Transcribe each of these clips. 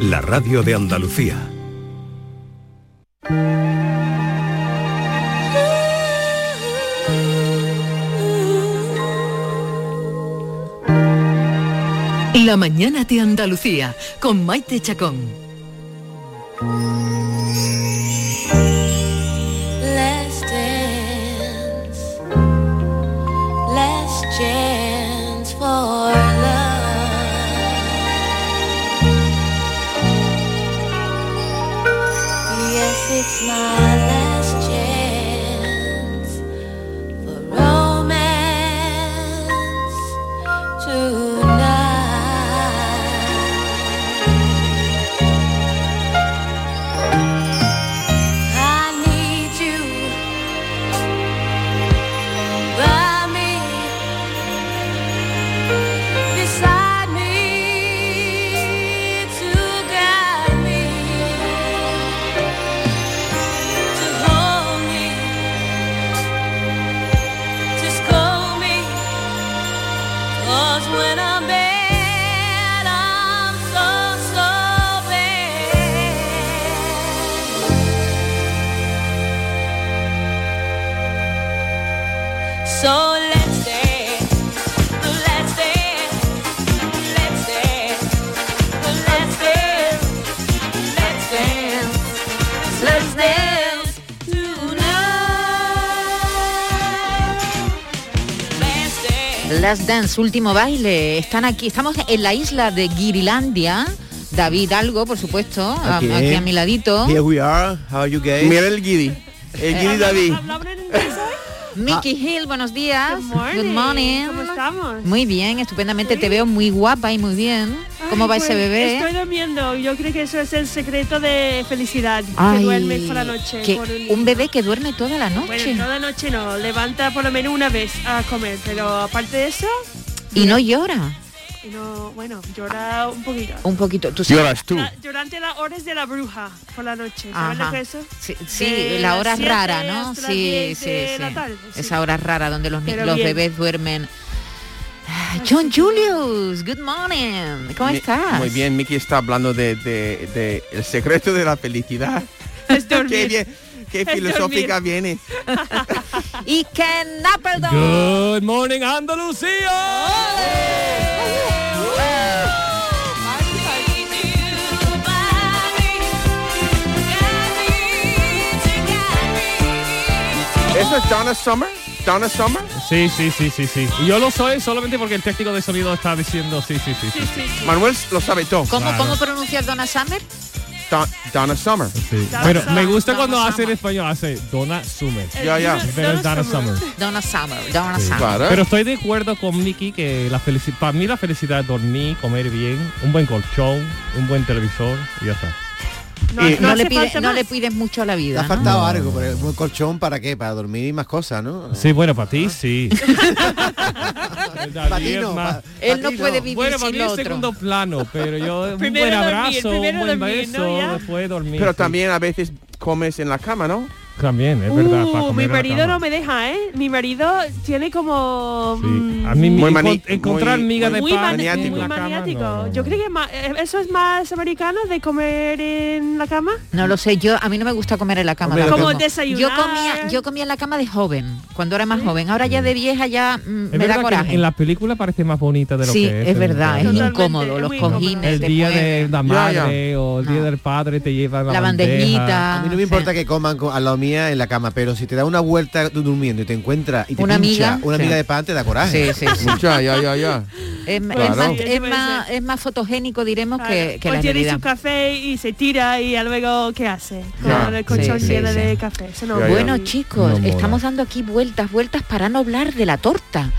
la radio de Andalucía. La mañana de Andalucía con Maite Chacón. Dance. Último baile. Están aquí, estamos en la isla de Girilandia. David Algo, por supuesto, a- Aquí. a mi ladito. Here we are. How are you guys? Mira el guiri. El guiri David. Mickey Hill, buenos días. Good morning. ¿Cómo estamos? Muy bien, estupendamente. Te veo muy guapa y muy bien. ¿Cómo va ese pues, bebé? Estoy durmiendo. Yo creo que eso es el secreto de felicidad. Ay, que duerme por la noche. que por un- un bebé que duerme toda la Bueno, noche. toda noche no. Levanta por lo menos una vez a comer. Pero aparte de eso, y no llora. no, bueno, llora un poquito. Un poquito. ¿Tú Lloras tú. La- Durante las horas de la bruja por la noche. ¿Sabes lo Ajá. que es eso? Sí, sí, la las hora siete rara, ¿no? Sí, 10 sí, sí. la tarde, sí. Esa hora rara donde los, bebés duermen. Ah, John Julius, good morning. ¿Cómo Mi- estás? Muy bien, Miki está hablando de, de- de el secreto de la felicidad. qué bien, qué Es filosófica viene. Y Ken. Good morning, Andalucía. ¿Eso es Donna Summer? ¿Donna Summer? Sí, sí, sí, sí, sí. Y Yo lo soy solamente porque el técnico de sonido está diciendo sí, sí, sí. sí. Manuel lo sabe todo. ¿Cómo, Claro. ¿Cómo pronunciar Donna Summer? Don- Donna Summer. Pero me gusta cuando hace en español, hace Donna Summer. Ya, ya. Pero es Donna Summer. Donna Summer, Donna Sí. Summer. Pero estoy de acuerdo con Miki que la felicidad, para mí la felicidad es dormir, comer bien, un buen colchón, un buen televisor y ya está. No, no le pides, no le pides mucho a la Te vida. ha ¿no? faltado algo, pero un colchón para qué? Para dormir y más cosas, ¿no? Sí, bueno, para ti sí. Pa' ti no, pa- Él no puede vivir Bueno, para mí es segundo plano, pero yo un buen dormir, abrazo, un primero buen dormir, beso, ¿no? Después dormir. Pero sí. también a veces comes en la cama, ¿no? También, es verdad, para Uh, comer mi marido no me deja, ¿eh? Mi marido tiene como... mm, A mí Muy mani- encontrar muy- migas de muy, pan mani- en muy maniático. no, no, Yo creo que eh, eso es más americano de comer en la cama. No lo sé, yo a mí no me gusta comer en la cama. Como desayunar. Yo comía, yo comía en la cama de joven, cuando era más joven. Ahora ya de vieja ya mm, me da que coraje. en la película parece más bonita de lo Sí, que es. verdad, es incómodo, los cojines. El día de la Ya, madre o el día del padre te llevan la, La bandejita. A mí no me importa que coman con- a la en la cama, pero si te da una vuelta durmiendo y te encuentras y te Una pincha amiga, una sí. amiga de pan, te da coraje. Sí, sí, sí. Ya, ya, ya, ya. Es, Claro. es más, es, más, es más fotogénico, diremos, que, que o la tiene realidad. su café y se tira y luego ¿qué hace? Con Ya. el colchón Sí, sí, lleno sí. de café. Eso no. Bueno, chicos, No estamos dando aquí vueltas, vueltas para no hablar de la torta.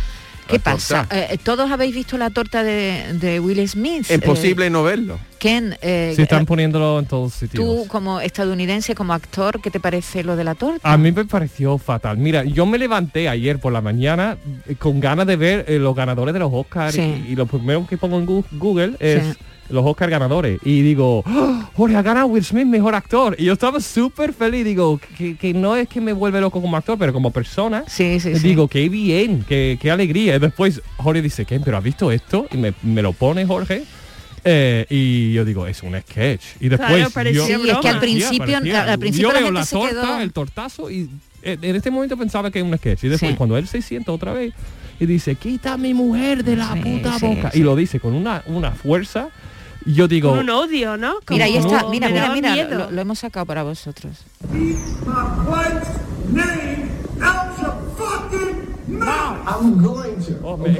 ¿Qué La pasa? torta. Eh, Todos habéis visto la torta de, de Will Smith. Imposible no verlo. Eh, Ken, eh, Se están eh, poniéndolo en todos sitios. tú como estadounidense, como actor, ¿qué te parece lo de la torta? A mí me pareció fatal. Mira, yo me levanté ayer por la mañana eh, con ganas de ver eh, los ganadores de los Oscars Sí. y, y lo primero que pongo en Google es Sí. Los Oscar ganadores y digo, ¡Oh, Jorge ha ganado Will Smith mejor actor y yo estaba súper feliz. Digo que, que no es que me vuelve loco como actor, pero como persona. Sí, sí, sí. Digo, qué bien, qué, qué alegría. Y después Jorge dice, ¿qué? ¿Pero has visto esto? Y me, me lo pone Jorge. Eh, y yo digo, es un sketch. Y después Claro, yo, Sí, es que al principio- parecía. al principio yo la veo gente la se torta, quedó- el tortazo y eh, en este momento pensaba que era un sketch. Y después Sí. cuando él se sienta otra vez y dice, quita a mi mujer de la Sí, puta sí, boca. sí. Y lo dice con una, una fuerza. Yo digo, Con un odio, ¿no? Mira, ahí está, mira, me mira, mira, miedo. lo, lo hemos sacado para vosotros. I'm going to. Okay?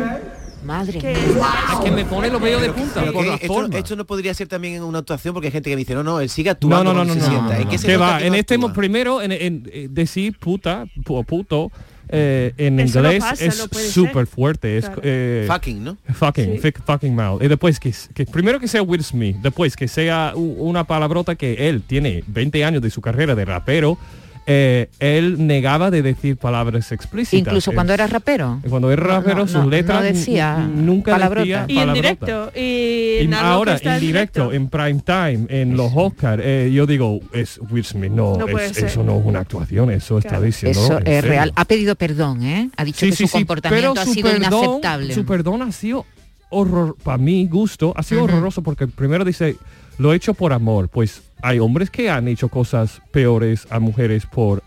Madre Que- mía. es que me pone los vellos de punta esto, esto no podría ser también en una actuación porque hay gente que me dice, no, no, él sigue No, actuando no, no, cuando no, se no, no, ¿En no. Que va, que en no este primero en, en- eh, decir puta pu- puto eh, en Eso no inglés pasa, es no súper fuerte. Es Claro. eh, Fucking, ¿no? fucking, Sí. fucking mal. Y después que, que primero que sea Will Smith, después que sea una palabrota que él tiene 20 años de su carrera de rapero, eh, él negaba de decir palabras explícitas. Incluso cuando Es- era rapero. cuando era rapero, no, sus no, no letras decía nunca palabrota. decía Y en directo. Y en ahora en directo, en prime time, en los Oscars, eh, yo digo, es Will Smith, no, No es- eso no es una actuación, eso está diciendo. Eso es serio. real. Ha pedido perdón, ¿eh? Ha dicho que su comportamiento ha sido perdón- inaceptable. Su perdón ha sido horror, para mi gusto, ha sido horroroso porque primero dice, lo he hecho por amor. Pues hay hombres que han hecho cosas peores a mujeres por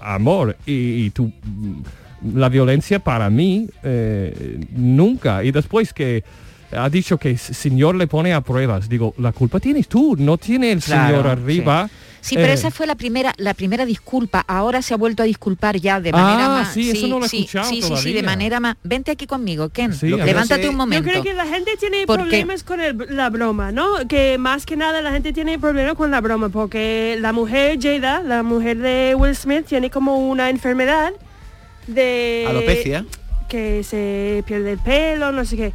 amor y, mm, la violencia para mí eh, nunca. Y después que ha dicho que el señor le pone a pruebas, digo, la culpa tienes tú, no tiene el Claro, señor arriba. Sí, pero Eh, esa fue la primera, la primera disculpa. Ahora se ha vuelto a disculpar ya de manera Ah, más. sí, eso no lo he sí, escuchado sí, sí, sí, de manera más. Vente aquí conmigo, Ken. Sí. Levántate un momento. Yo creo que la gente tiene problemas con el- la broma, ¿no? Que más que nada la gente tiene problemas con la broma porque la mujer Jada, la mujer de Will Smith, tiene como una enfermedad de Alopecia. que se pierde el pelo, no sé qué.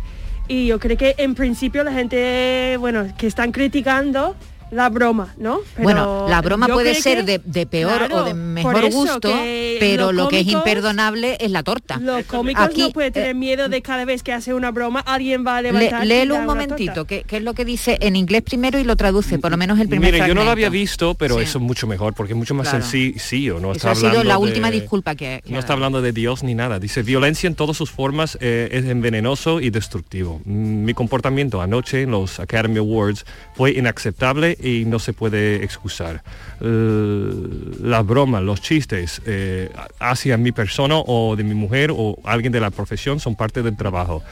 Y yo creo que en principio la gente, bueno, que están criticando la broma, ¿no? Pero bueno, la broma puede ser que- de, de peor Claro, o de mejor eso gusto, pero lo que es imperdonable es la torta. Los cómicos Aquí, no pueden tener eh, miedo de cada vez que hace una broma alguien va a Le- levantar. léelo un momentito, que, que es lo que dice en inglés primero y lo traduce, por lo menos el primer Mire, yo no lo había visto, pero Sí. eso es mucho mejor, porque es mucho más Claro. sencillo. No Eso está ha sido la hablando última de- disculpa que, que No está hablando de Dios ni nada. Dice, violencia en todas sus formas eh, es envenenoso y destructivo. Mm, Mi comportamiento anoche en los Academy Awards fue inaceptable y no se puede excusar. L- Las bromas, los chistes eh, hacia mi persona o de mi mujer o alguien de la profesión son parte del trabajo.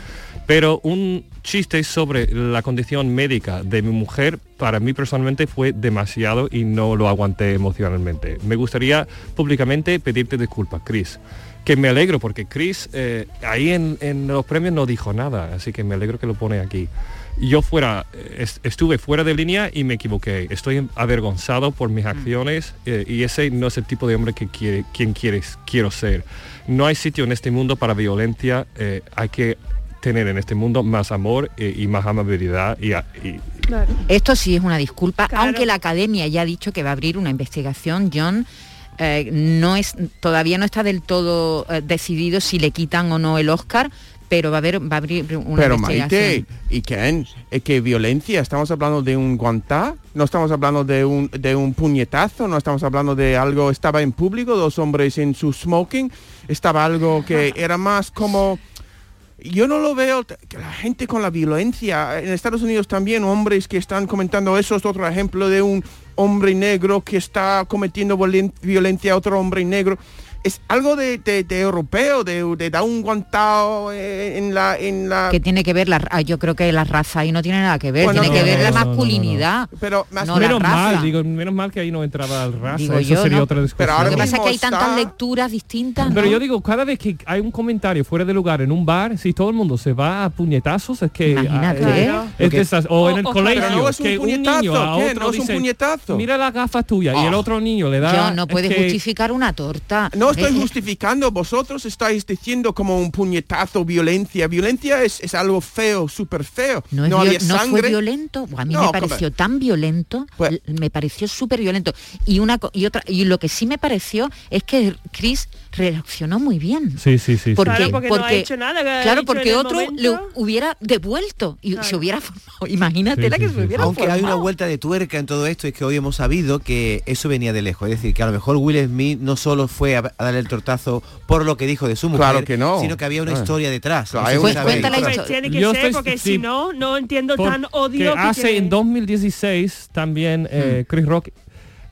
Pero un chiste sobre la condición médica de mi mujer para mí personalmente fue demasiado y no lo aguanté emocionalmente. Me gustaría públicamente pedirte disculpas, Chris. Que me alegro porque Chris eh, ahí en, en los premios no dijo nada, así que me alegro que lo pone aquí. Yo fuera, eh, est- estuve fuera de línea y me equivoqué. Estoy avergonzado por mis acciones eh, y ese no es el tipo de hombre que quiere, quien quieres, quiero ser. No hay sitio en este mundo para violencia. eh, hay que tener en este mundo más amor eh, y más amabilidad y, a- y- Claro. Esto sí es una disculpa, Claro. aunque la academia ya ha dicho que va a abrir una investigación, John. eh, no es todavía no está del todo eh, decidido si le quitan o no el Oscar, pero va a haber va a abrir una Pero. Maite, ¿y Ken? ¿Es que violencia? ¿Estamos hablando de un guantá? ¿No estamos hablando de un, de un puñetazo? ¿No estamos hablando de algo, estaba en público, dos hombres en su smoking? ¿Estaba algo que era más como... Yo no lo veo, que la gente con la violencia, en Estados Unidos también, hombres que están comentando eso, es otro ejemplo de un hombre negro que está cometiendo violen- violencia a otro hombre negro. Es algo de, de- de europeo, de, de dar un guantao eh, en la... En la que tiene que ver la yo creo que la raza ahí no tiene nada que ver, Bueno, tiene no, que ver no, la no, no, no, no. masculinidad. pero más No, la menos raza. mal, digo, menos mal que ahí no entraba el raza. Digo Eso yo, sería ¿no? otra discusión. ahora Lo que pasa es que hay tantas está- lecturas distintas. Pero yo digo, cada vez que hay un comentario fuera de lugar en un bar, si todo el mundo se va a puñetazos, es que... Imagínate, ah, ¿eh? Claro. es esas- o, O- en el o- colegio, Pero no es un que un puñetazo, niño a otro No es un dice, puñetazo. mira las gafas tuyas, y el Ah. otro niño le da... John, no que- justificar una torta. No estoy Eh, eh, justificando, vosotros estáis diciendo como un puñetazo, violencia. Violencia es, es algo feo, súper feo. No, es no había no fue sangre. violento. A mí No, me pareció tan violento, Pues- me pareció súper violento. Y una y otra y lo que sí me pareció es que Chris reaccionó muy bien. Sí, sí, sí. Porque, Claro, porque no ha hecho nada, que claro, porque otro le hubiera devuelto y Claro. se hubiera formado. Imagínate Sí, la que sí, se hubiera Aunque hay una vuelta de tuerca en todo esto, es que hoy hemos sabido que eso venía de lejos. Es decir, que a lo mejor Will Smith no solo fue a, a darle el tortazo por lo que dijo de su mujer, Claro que no. sino que había una Ah. historia detrás. Claro, sabéis. Cuenta la Pues historia. tiene que Yo ser, estoy- porque sí, si no, no entiendo tan odio que hace en 2016 también eh, Chris Rock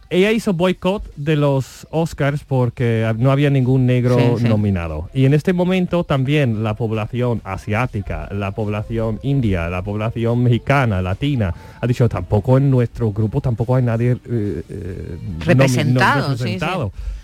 ella hizo boicot de los Oscars porque no había ningún negro Sí, sí. nominado. Y en este momento también la población asiática, la población india, la población mexicana, latina, ha dicho tampoco en nuestro grupo tampoco hay nadie eh, eh, Representado, sí.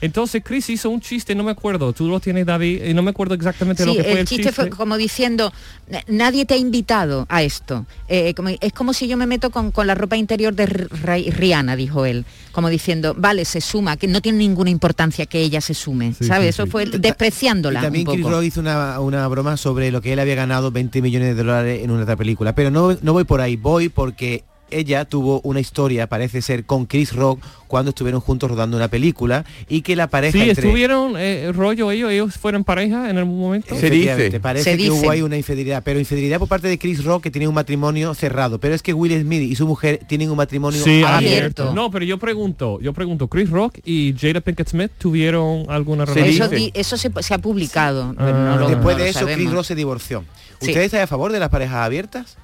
Entonces Chris hizo un chiste, no me acuerdo, tú lo tienes David, y no me acuerdo exactamente lo que fue el el, chiste fue como diciendo, "Na- nadie te ha invitado a esto. Eh, como- es como si yo me meto con, con la ropa interior de R- Rihanna, dijo él. Como diciendo, vale, se suma, que no tiene ninguna importancia que ella se sume. Sí, ¿Sabes? sí, Eso fue despreciándola Y también un Chris poco. Rock hizo una, una broma sobre lo que él había ganado 20 millones de dólares en una otra película. Pero no, no voy por ahí, voy porque ella tuvo una historia, parece ser, con Chris Rock cuando estuvieron juntos rodando una película y que la pareja Sí, entre... estuvieron eh, rollo ellos, ellos fueron pareja en algún momento. Se dice. Parece Se que dice. hubo ahí una infidelidad, pero infidelidad por parte de Chris Rock que tiene un matrimonio cerrado. Pero es que Will Smith y su mujer tienen un matrimonio Sí, abierto. abierto. No, pero yo pregunto, yo pregunto, Chris Rock y Jada Pinkett Smith tuvieron alguna relación. Eso, eso se, se ha publicado. pero Ah. no lo- Después no de eso, Chris sabemos. Rock se divorció. Sí. ¿Ustedes están a favor de las parejas abiertas?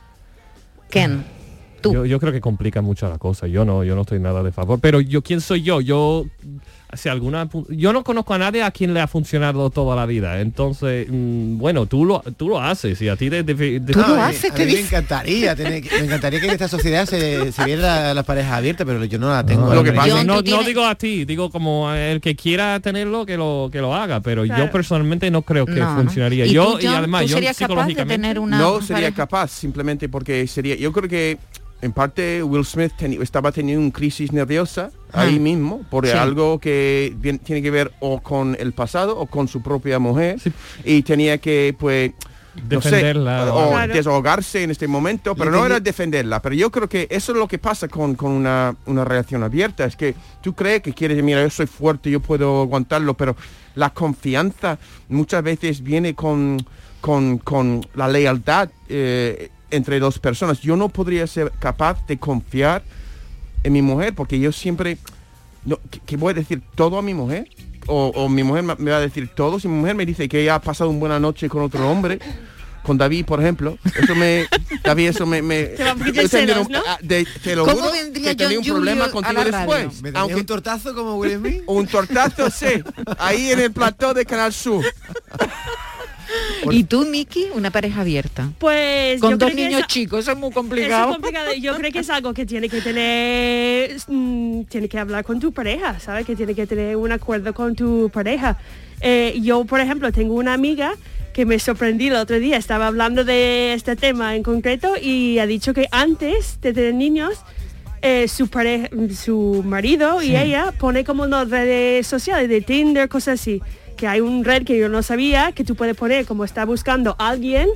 Ken, tú. Yo, yo creo que complica mucho la cosa. Yo no, yo no estoy nada de favor. Pero yo, ¿quién soy yo? Yo, si alguna, yo no conozco a nadie a quien le ha funcionado toda la vida. Entonces, mm, bueno, tú lo, tú lo haces y a ti de, de- de- Tú lo a mí- haces, a te mí me encantaría tener me encantaría que en esta sociedad se, se viera la- las parejas abiertas, pero yo no la tengo. Lo que pasa- John, no, tú no tienes- digo a ti, digo como a el que quiera tenerlo que lo que lo haga, pero Claro. yo personalmente no creo que No, ¿no? funcionaría. ¿Y yo tú, y John, además tú yo serías capaz de psicológicamente tener una no sería capaz simplemente porque sería yo creo que en parte Will Smith estaba teniendo una crisis nerviosa ahí Ah. mismo por Sí. algo que bien- tiene que ver o con el pasado o con su propia mujer Sí. y tenía que pues no sé, Defenderla o Claro. desahogarse en este momento pero no era defenderla pero yo creo que eso es lo que pasa con, con una, una relación abierta es que tú crees que quieres mira yo soy fuerte yo puedo aguantarlo pero la confianza muchas veces viene con con, con la lealtad eh, entre dos personas. Yo no podría ser capaz de confiar en mi mujer porque yo siempre, no, ¿qué, qué voy a decir todo a mi mujer? O, o mi mujer me va a decir todo. Si mi mujer me dice que ella ha pasado una buena noche con otro hombre, con David, por ejemplo, eso me, David, eso me... me Te va un poquito yo tendría celos, un- ¿no? ah, de- te lo ¿Cómo juro vendría que un problema contigo después. ¿Me darías Aunque un tortazo como Will Smith? un tortazo, sí, ahí en el plató de Canal Sur. ¿Y tú, Miki, una pareja abierta? Pues Con yo dos creo que niños esa- chicos, eso es muy Eso es complicado. complicado. Yo creo que es algo que tiene que tener, mm, tiene que hablar con tu pareja, ¿sabes? Que tiene que tener un acuerdo con tu pareja. Eh, yo, por ejemplo, tengo una amiga que me sorprendí el otro día, estaba hablando de este tema en concreto y ha dicho que antes de tener niños, eh, su pareja, su marido y ella pone como en las redes sociales de Tinder, cosas así, que hay un red que yo no sabía que tú puedes poner como está buscando a alguien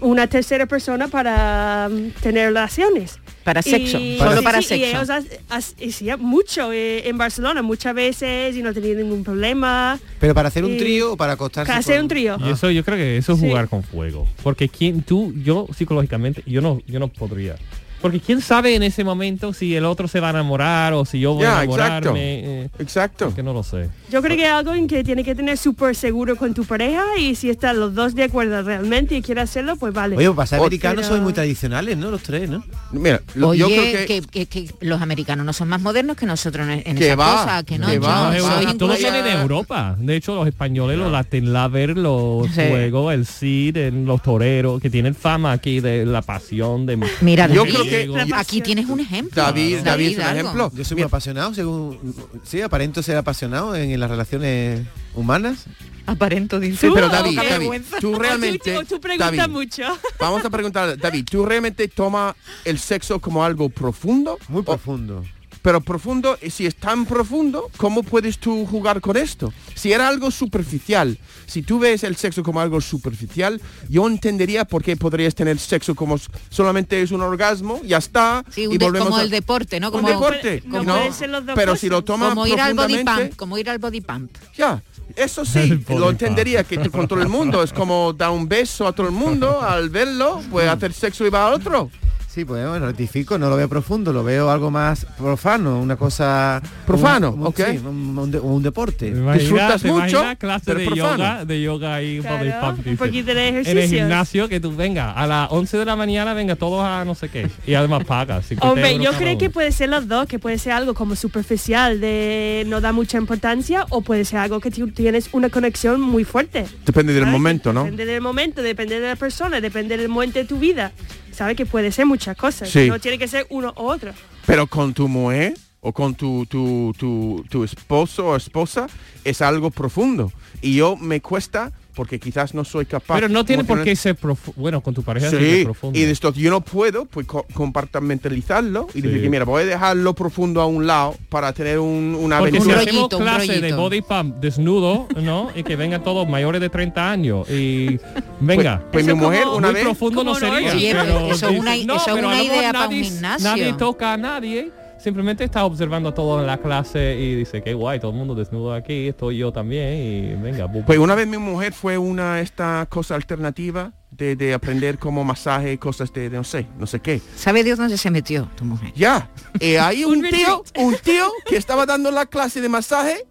una tercera persona para mm, tener relaciones. Para sexo, Y- solo sí, para sí, Y sexo. ellos hacían mucho eh, en Barcelona, muchas veces y no tenían ningún problema. ¿Pero para hacer un Y- trío o para acostarse? Para hacer con- un trío. Y eso yo creo que eso es Sí. jugar con fuego. Porque quien tú, yo psicológicamente, yo no, yo no podría. Porque quién sabe en ese momento si el otro se va a enamorar o si yo voy a exacto. enamorarme. eh, Exacto. que no lo sé. Yo creo que es algo en que tiene que tener súper seguro con tu pareja y si están los dos de acuerdo realmente y quiere hacerlo, pues vale. Oye, para ser americanos Pero- sois muy tradicionales, ¿no? Los tres, ¿no? Mira, lo- Oye, yo creo que... que, que- que los americanos no son más modernos que nosotros en, en Que esa va, cosa, que no, que yo va, va. soy todo incluso- viene de Europa. De hecho, los españoles, los Latin Lover, los Sí. juegos, el Cid, el- los toreros, que tienen fama aquí de la pasión de Mira, Yo creo que- aquí tienes un ejemplo. David, David es un ejemplo. Yo soy muy apasionado, según... Sí, aparento ser apasionado en, en las relaciones humanas. Aparento, dice. Sí, pero David, David, tú realmente... tú, preguntas David, mucho. Vamos a preguntar, David, ¿tú realmente tomas el sexo como algo profundo? Muy O- profundo. Pero profundo, y si es tan profundo, ¿cómo puedes tú jugar con esto? Si era algo superficial, si tú ves el sexo como algo superficial, yo entendería por qué podrías tener sexo como solamente es un orgasmo, ya está, Sí, y un volvemos como a- el deporte, ¿no? un Como, deporte, no ¿no? pueden ser los dos pero si lo tomas como ir al body pump, como ir al body pump. ya, eso sí, lo entendería que con todo el mundo es como dar un beso a todo el mundo al verlo, pues hacer sexo y va a otro. Sí, pues bueno, rectifico, no lo veo profundo, lo veo algo más profano, una cosa... Profano, un- un- ok. sí, un, un de- un deporte. ¿Te imaginas- Disfrutas mucho, clase pero de profano. yoga, de yoga y Claro, un poquito de En el gimnasio que tú venga a las 11 de la mañana venga todos a no sé qué y además pagas 50 Hombre, yo creo que puede ser los dos, que puede ser algo como superficial de no da mucha importancia o puede ser algo que tú tienes una conexión muy fuerte. Depende del ¿sabes? momento, ¿no? Depende del momento, depende de la persona, depende del momento de tu vida. Sabe que puede ser muchas cosas. Sí. No tiene que ser uno u otro. Pero con tu mujer o con tu, tu, tu, tu esposo o esposa es algo profundo. Y yo me cuesta porque quizás no soy capaz. pero no tiene por qué ser profundo bueno con tu pareja sí, profundo y de esto yo no puedo pues co- compartimentalizarlo y decir Sí. que mira, voy a dejarlo profundo a un lado para tener un, una porque si aventura. hacemos rollito, un clase de body pump desnudo, ¿no? Y que vengan todos mayores de 30 años y venga. Pues mi Eso mujer como- una muy vez profundo no sería. Oye, pero eso es una- eso una lo mejor idea para un gimnasio. Nadie toca a nadie. Simplemente está observando todo en la clase y dice, qué guay, todo el mundo desnudo aquí, estoy yo también y venga. bu- Pues una vez mi mujer fue una esta cosa alternativa de, de aprender como masaje, cosas de, de no sé, no sé qué. ¿Sabe Dios dónde se metió tu mujer? Ya, eh, hay un tío, un tío que estaba dando la clase de masaje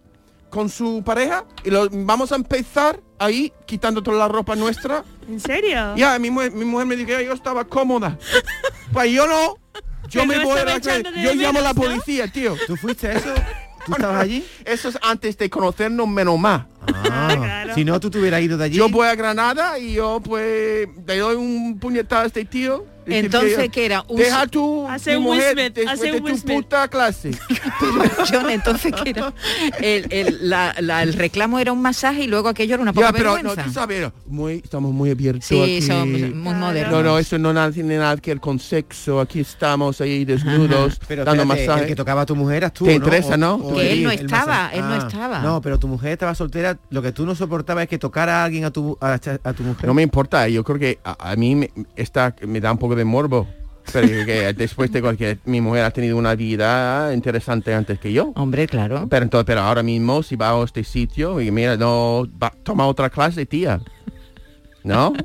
con su pareja y lo, vamos a empezar ahí quitando toda la ropa nuestra. ¿En serio? Ya, mi mujer, mi mujer me dijo yo estaba cómoda. Pues yo no. Yo me voy a la Yo llamo a la policía, tío. ¿Tú fuiste a eso? ¿Tú estabas allí? Eso es antes de conocernos menos más. Ah, claro. Si no, tú te hubieras ido de allí. Yo voy a Granada y yo pues le doy un puñetado a este tío. Entonces, que- ¿qué era? Un Deja tu Hace un mujer hace de un tu Will Smith. puta clase. John, entonces ¿qué era? El, el- la- la- el reclamo era un masaje y luego aquello era una Ya, poca pero no, vergüenza. tú sabes, muy, estamos muy abiertos sí, aquí. son muy Claro. modernos. No, no, eso no nada, tiene nada que ver con sexo. Aquí estamos ahí desnudos, Pero dando masaje. el que tocaba a tu mujer eras tú, Te ¿no? interesa, ¿no? Que él no estaba, él no Ah, estaba. No, pero tu mujer estaba soltera. Lo que tú no soportabas es que tocara a alguien a tu, a, a tu mujer. No me importa, yo creo que a, a mí me, está, me da un poco de morbo. Pero que después de cualquier... Mi mujer ha tenido una vida interesante antes que yo. Hombre, claro. Pero entonces, pero ahora mismo si va a este sitio y mira, no, va, toma otra clase, tía. ¿No?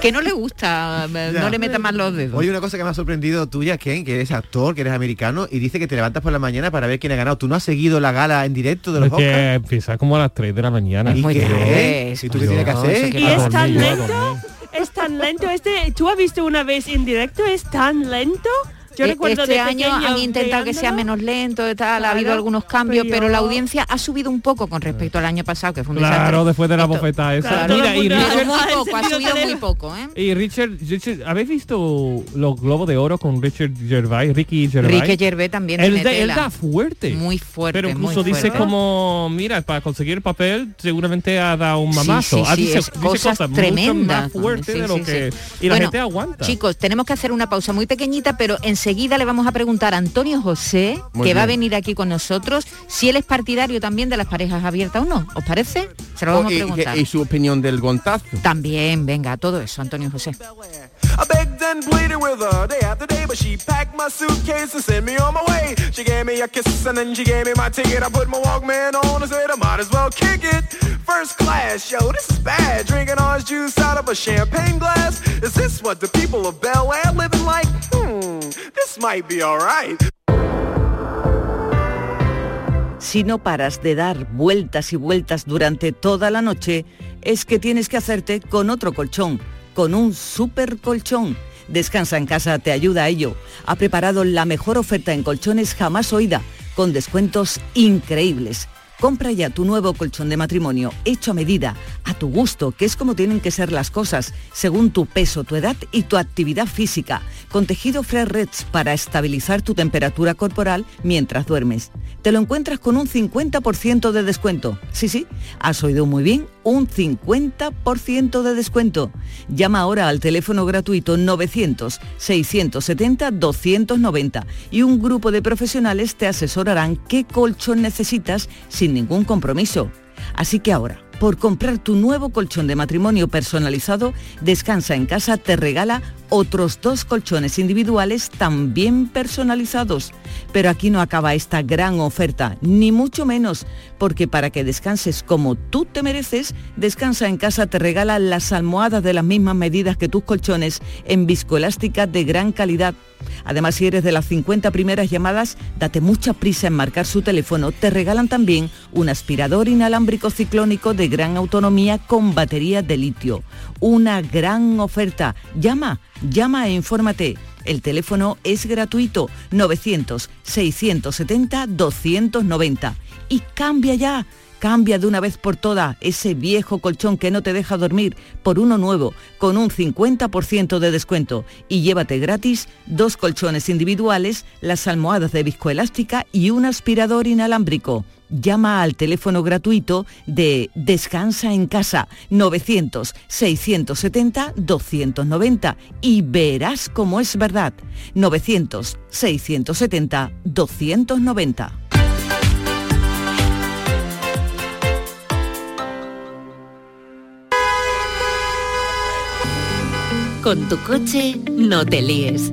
Que no le gusta, eh, Ya. no le meta más los dedos. Oye, una cosa que me ha sorprendido tuya, Ken, que eres actor, que eres americano, y dice que te levantas por la mañana para ver quién ha ganado. ¿Tú no has seguido la gala en directo de los Oscars? que empieza como a las 3 de la mañana. ¿Y qué? ¿Y tú qué eso tienes que hacer? Y es tan lento, es tan lento. Este, ¿Tú has visto una vez en directo? Es tan lento. Yo E- recuerdo este de año han intentado que sea menos lento y tal, ha habido algunos cambios, pero pero la audiencia ha subido un poco con respecto al año pasado, que fue un Claro, desastre. después de la Esto- bofetada esa. Claro, Mira, y mundo- Pero Richard, muy Ah, poco, ha encendido subido muy teléfono. poco, ¿eh? y Richard, Richard, ¿habéis visto los globos de oro con Richard Gervais, Ricky Gervais? Ricky Gervais también él, da, él da fuerte. Muy fuerte, Pero muy incluso dice fuerte. como, mira, para conseguir el papel seguramente ha dado un mamazo. sí, Ha sí, dice, es dice cosas tremendas más fuerte de lo sí, que... sí. Y la Bueno, gente aguanta. Chicos, tenemos que hacer una pausa muy pequeñita, pero enseguida le vamos a preguntar a Antonio José, Muy que va a venir aquí con nosotros, si él es partidario también de las parejas abiertas o no. ¿Os parece? Se lo Oh, vamos a y, preguntar. y- y su opinión del gontazo. También, venga, todo eso, Antonio José. I begged and pleaded with her day after day, but she packed my suitcase and sent me on my way. She gave me a kiss and then she gave me my ticket. I put my Walkman on and said I might as well kick it. First class, yo, this is bad. Drinking orange juice out of a champagne glass. Is this what the people of Bel Air living like? Hmm, Si no paras de dar vueltas y vueltas durante toda la noche, es que tienes que hacerte con otro colchón, con un super colchón. Descansa en casa te ayuda a ello. Ha preparado la mejor oferta en colchones jamás oída, con descuentos increíbles. Compra ya tu nuevo colchón de matrimonio hecho a medida, a tu gusto, que es como tienen que ser las cosas, según tu peso, tu edad y tu actividad física, con tejido Fresh Reds para estabilizar tu temperatura corporal mientras duermes. Te lo encuentras con un 50% de descuento. Sí, sí, has oído muy bien, un 50% de descuento. Llama ahora al teléfono gratuito 900-670-290 y un grupo de profesionales te asesorarán qué colchón necesitas sin ningún compromiso. Así que ahora, por comprar tu nuevo colchón de matrimonio personalizado, Descansa en casa te regala otros dos colchones individuales también personalizados. Pero aquí no acaba esta gran oferta, ni mucho menos, porque para que descanses como tú te mereces, Descansa en casa te regala las almohadas de las mismas medidas que tus colchones en viscoelástica de gran calidad. Además, si eres de las 50 primeras llamadas, date mucha prisa en marcar su teléfono. Te regalan también un aspirador inalámbrico ciclónico de gran autonomía con batería de litio. Una gran oferta. Llama, llama e infórmate. El teléfono es gratuito 900-670-290. Y cambia ya. Cambia de una vez por todas ese viejo colchón que no te deja dormir por uno nuevo con un 50% de descuento y llévate gratis dos colchones individuales, las almohadas de viscoelástica y un aspirador inalámbrico. Llama al teléfono gratuito de Descansa en casa 900-670-290 y verás cómo es verdad. 900-670-290. Con tu coche no te líes.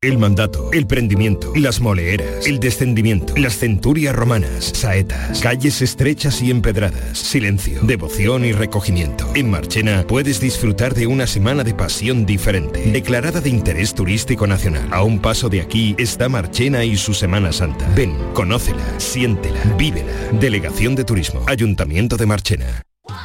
El mandato, el prendimiento, las moleeras, el descendimiento, las centurias romanas, saetas, calles estrechas y empedradas, silencio, devoción y recogimiento. En Marchena puedes disfrutar de una semana de pasión diferente, declarada de interés turístico nacional. A un paso de aquí está Marchena y su Semana Santa. Ven, conócela, siéntela, vívela. Delegación de Turismo, Ayuntamiento de Marchena.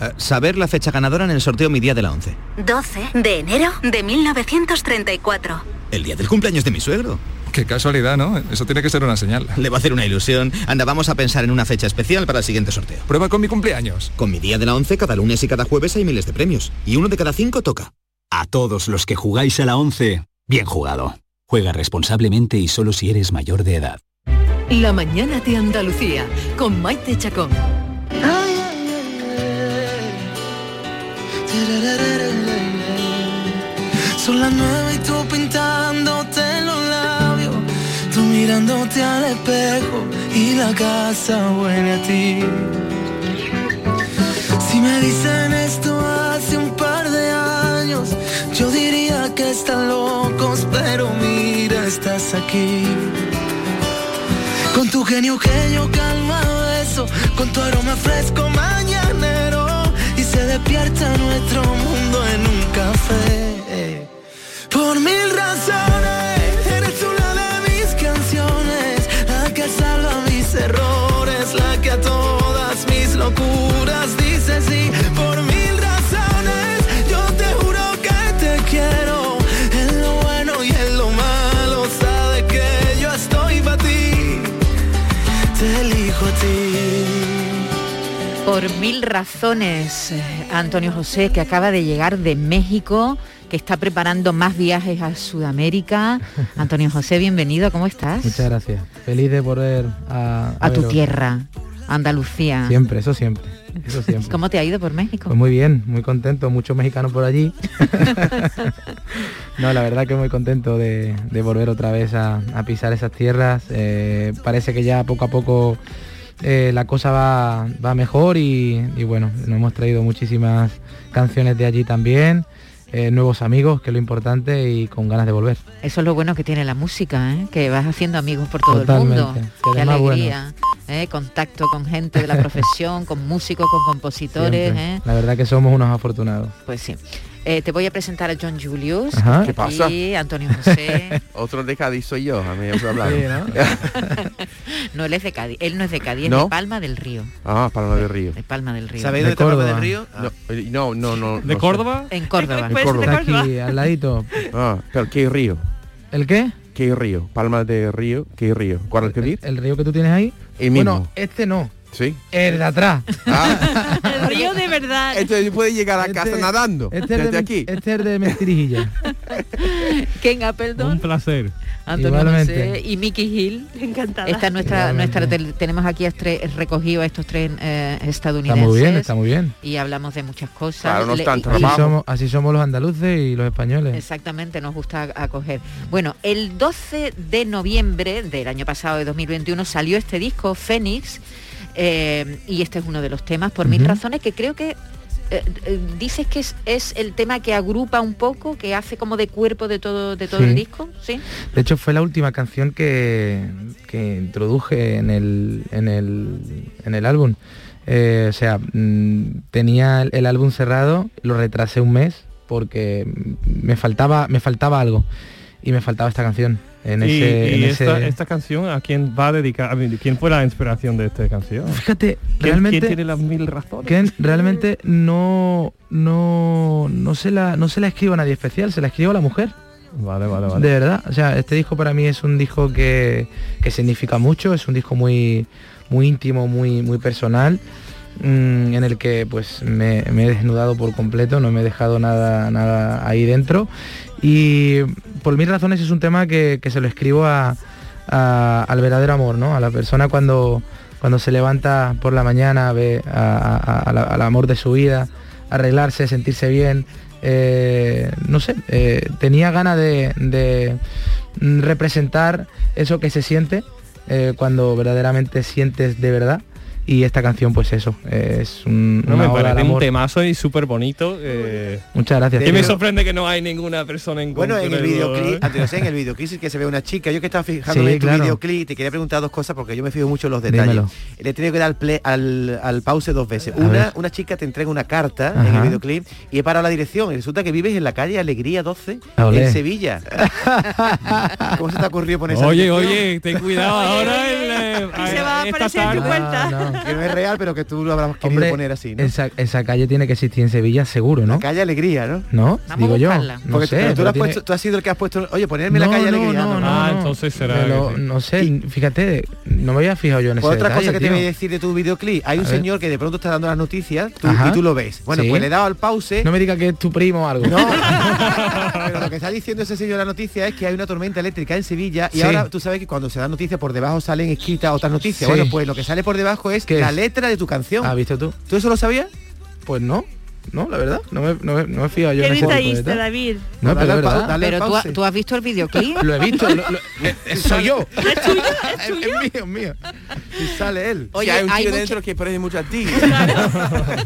Eh, saber la fecha ganadora en el sorteo Mi Día de la 11. 12 de enero de 1934. El día del cumpleaños de mi suegro. Qué casualidad, ¿no? Eso tiene que ser una señal. Le va a hacer una ilusión. Anda, vamos a pensar en una fecha especial para el siguiente sorteo. Prueba con mi cumpleaños. Con mi día de la 11, cada lunes y cada jueves hay miles de premios. Y uno de cada cinco toca. A todos los que jugáis a la 11, bien jugado. Juega responsablemente y solo si eres mayor de edad. La mañana de Andalucía con Maite Chacón. Son las nueve y tú pintándote los labios, tú mirándote al espejo y la casa huele a ti. Si me dicen esto hace un par de años, yo diría que están locos, pero mira, estás aquí. Con tu genio que yo calma eso, con tu aroma fresco mañanero y se despierta nuestro mundo en un café. Por mil razones, Por mil razones, eh, Antonio José, que acaba de llegar de México, que está preparando más viajes a Sudamérica. Antonio José, bienvenido, ¿cómo estás? Muchas gracias. Feliz de volver a, A tu tierra, Andalucía. Siempre, eso siempre. Eso siempre. ¿Cómo te ha ido por México? Pues muy bien, muy contento, muchos mexicanos por allí. no, la verdad que muy contento de, de volver otra vez a, a pisar esas tierras. Eh, parece que ya poco a poco eh, la cosa va, va mejor y, y bueno, nos hemos traído muchísimas canciones de allí también, eh, nuevos amigos, que es lo importante, y con ganas de volver. Eso es lo bueno que tiene la música, ¿eh? que vas haciendo amigos por todo Totalmente. el mundo. Qué alegría. Contacto con gente de la profesión, con músicos, con compositores. La verdad que somos unos afortunados. Pues sí. Eh, te voy a presentar a John Julius. Ajá. que ¿Qué pasa? aquí, Antonio José. Otro de Cádiz soy yo, a mí ya os he hablado. Sí, ¿no? no, él es de Cádiz. Él no es de Cádiz, es de Palma del Río. ah, Palma del Río. De Palma del Río. ¿Sabéis De está Palma Córdoba. del Río? Ah. No, eh, no, no, no. ¿De no sé. Córdoba? En Córdoba. En Córdoba. Está aquí al ladito. Ah, pero ¿qué río? ¿El qué? ¿Qué río? Palma de Río, ¿qué río? ¿Guadalquivir? El río que tú tienes ahí. El mismo. Bueno, este no. Sí. El de atrás. Ah, El río de verdad. entonces puede llegar a casa Este- nadando. Este es desde de, aquí. Este es de mentirijilla. Ken Appleton, Un placer. Antonio. José y Mickey Hill. Encantada. Esta es nuestra, nuestra tenemos aquí a tres, recogido a estos tres eh, Está estadounidenses. muy bien, está muy bien. Y hablamos de muchas cosas. Claro, no Le- están y- Así somos, así somos los andaluces y los españoles. Exactamente, nos gusta acoger. Bueno, el 12 de noviembre del año pasado, de 2021, salió este disco, Fénix, eh, y este es uno de los temas, por mil Ujú. razones, que creo que eh, eh, dices que es, es el tema que agrupa un poco, que hace como de cuerpo de todo, de todo Sí. el disco, ¿sí? De hecho, fue la última canción que, que introduje en el, en el, en el álbum. Eh, o sea, mm, tenía el, el álbum cerrado, lo retrasé un mes porque me faltaba, me faltaba algo. Y me faltaba esta canción. En y ese, y en esta, ese- esta canción, ¿a quién va a dedicar? a mí, ¿Quién fue la inspiración de esta canción? Fíjate, ¿Quién, realmente... quién tiene las mil razones? que realmente no no no se la no se la escribo a nadie especial se la escribo a la mujer Vale, vale, vale. de verdad o sea este disco para mí es un disco que, que significa mucho es un disco muy muy íntimo muy muy personal mm, en el que pues me, me he desnudado por completo no me he dejado nada nada ahí dentro y por mil razones es un tema que, que se lo escribo a, al verdadero amor no a la persona cuando cuando se levanta por la mañana ve a- la- al amor de su vida arreglarse sentirse bien. Eh, no sé eh, tenía ganas de, representar eso que se siente eh, cuando verdaderamente sientes de verdad y esta canción pues eso es un, No, una me parece un temazo y súper bonito. eh, muchas gracias y me sorprende que no hay ninguna persona en Bueno, en el videoclip, ¿eh? José, en el videoclip que se ve una chica. Yo que estaba fijándome Sí, en tu claro. videoclip, te quería preguntar dos cosas porque yo me fijo mucho en los detalles. Dímelo. Le he tenido que dar al, play- al, al pause dos veces. A Una, ver. una chica te entrega una carta en el videoclip y he parado la dirección. Y resulta que vives en la calle Alegría 12 Olé. en Sevilla. ¿Cómo se te ha ocurrido poner esa Oye, dirección? oye, ten cuidado ahora. el, Y se va a aparecer en tu cuenta. No, no. Que no es real, pero que tú lo habrás querido Hombre, poner así, ¿no? esa, esa calle tiene que existir en Sevilla seguro ¿no? Calle Alegría, ¿no? ¿no? Vamos digo a yo no Porque sé pero tú, has tiene- puesto- tú has sido el que has puesto, oye, ponerme la calle no, Alegría. no, no, Ah, no. entonces será lo- que sí. no sé fíjate no me había fijado yo en ese Pues otra detalle, cosa que te tío. voy a decir de tu videoclip, hay un A ver. señor que de pronto está dando las noticias tú- y tú lo ves. Bueno, Sí. pues le he dado al pause. no me diga que es tu primo o algo No, pero lo que está diciendo ese señor en la noticia es que hay una tormenta eléctrica en Sevilla y Sí. ahora tú sabes que cuando se dan noticias por debajo salen escritas otras noticias. Bueno, pues lo que sale por debajo es ¿Qué la es? letra de tu canción. ¿has visto tú? ¿Tú eso lo sabías? pues no no la verdad no me, no me, no me he fijado yo Qué detallista. David. no Dale pero al es pa- dale al Pero tú, tú has visto el videoclip. lo he visto lo- lo- eh, soy yo ¿Es tuyo? ¿Es tuyo? es mío es mío Y sale él. Oye, Si hay un hay tío mucha- dentro que parece mucho a ti.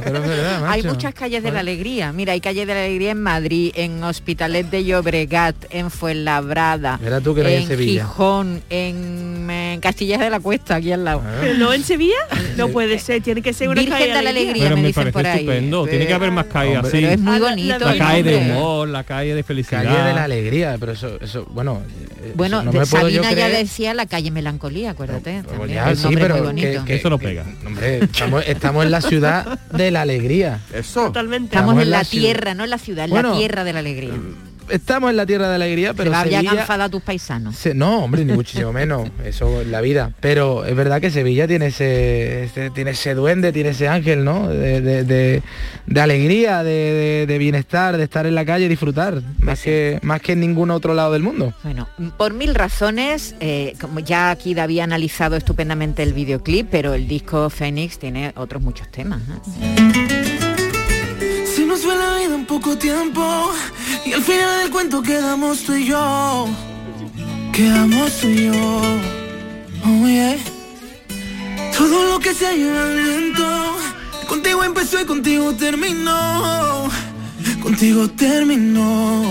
pero es verdad Hay muchas calles de la alegría. Mira, hay calles de la alegría en Madrid, en Hospitalet de Llobregat, en Fuenlabrada, tú que en en Sevilla. Gijón, en, en Castilla de la Cuesta, aquí al lado. ¿Pero no en Sevilla? No puede ser, tiene que ser una Virgen calle de la Alegría, Pero me me dicen parece por ahí. estupendo. Tiene que haber más Hombre, así. Pero es muy Ah, la- bonito. la calle de humor, la calle de felicidad. calle de la alegría pero eso eso bueno eh, Bueno, eso no de- me puedo yo Sabina ya decía la calle Melancolía, acuérdate. También, ya, sí, pero muy que- bonito. que- Eso no pega. Hombre, estamos, estamos en la ciudad de la alegría. Eso. Totalmente. Estamos en la ciudad. tierra, no en la ciudad, en Bueno, la tierra de la alegría. Estamos en la tierra de alegría, pero habían Sevilla... enfadado a tus paisanos. Se- no, hombre, ni muchísimo menos. Eso es la vida. Pero es verdad que Sevilla tiene ese, tiene ese duende, tiene ese ángel, ¿no? De, de- de- de alegría, de, bienestar, de estar en la calle y disfrutar. Más que, más que en ningún otro lado del mundo. Bueno, por mil razones, eh, como ya aquí David ha analizado estupendamente el videoclip, pero el disco Fénix tiene otros muchos temas. ¿eh? En poco tiempo y al final del cuento quedamos tú y yo. Quedamos tú y yo. Oh. Todo lo que se lleva lento. Contigo empezó y contigo terminó. Contigo terminó.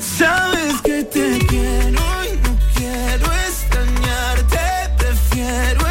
Sabes que te quiero y no quiero extrañarte. Prefiero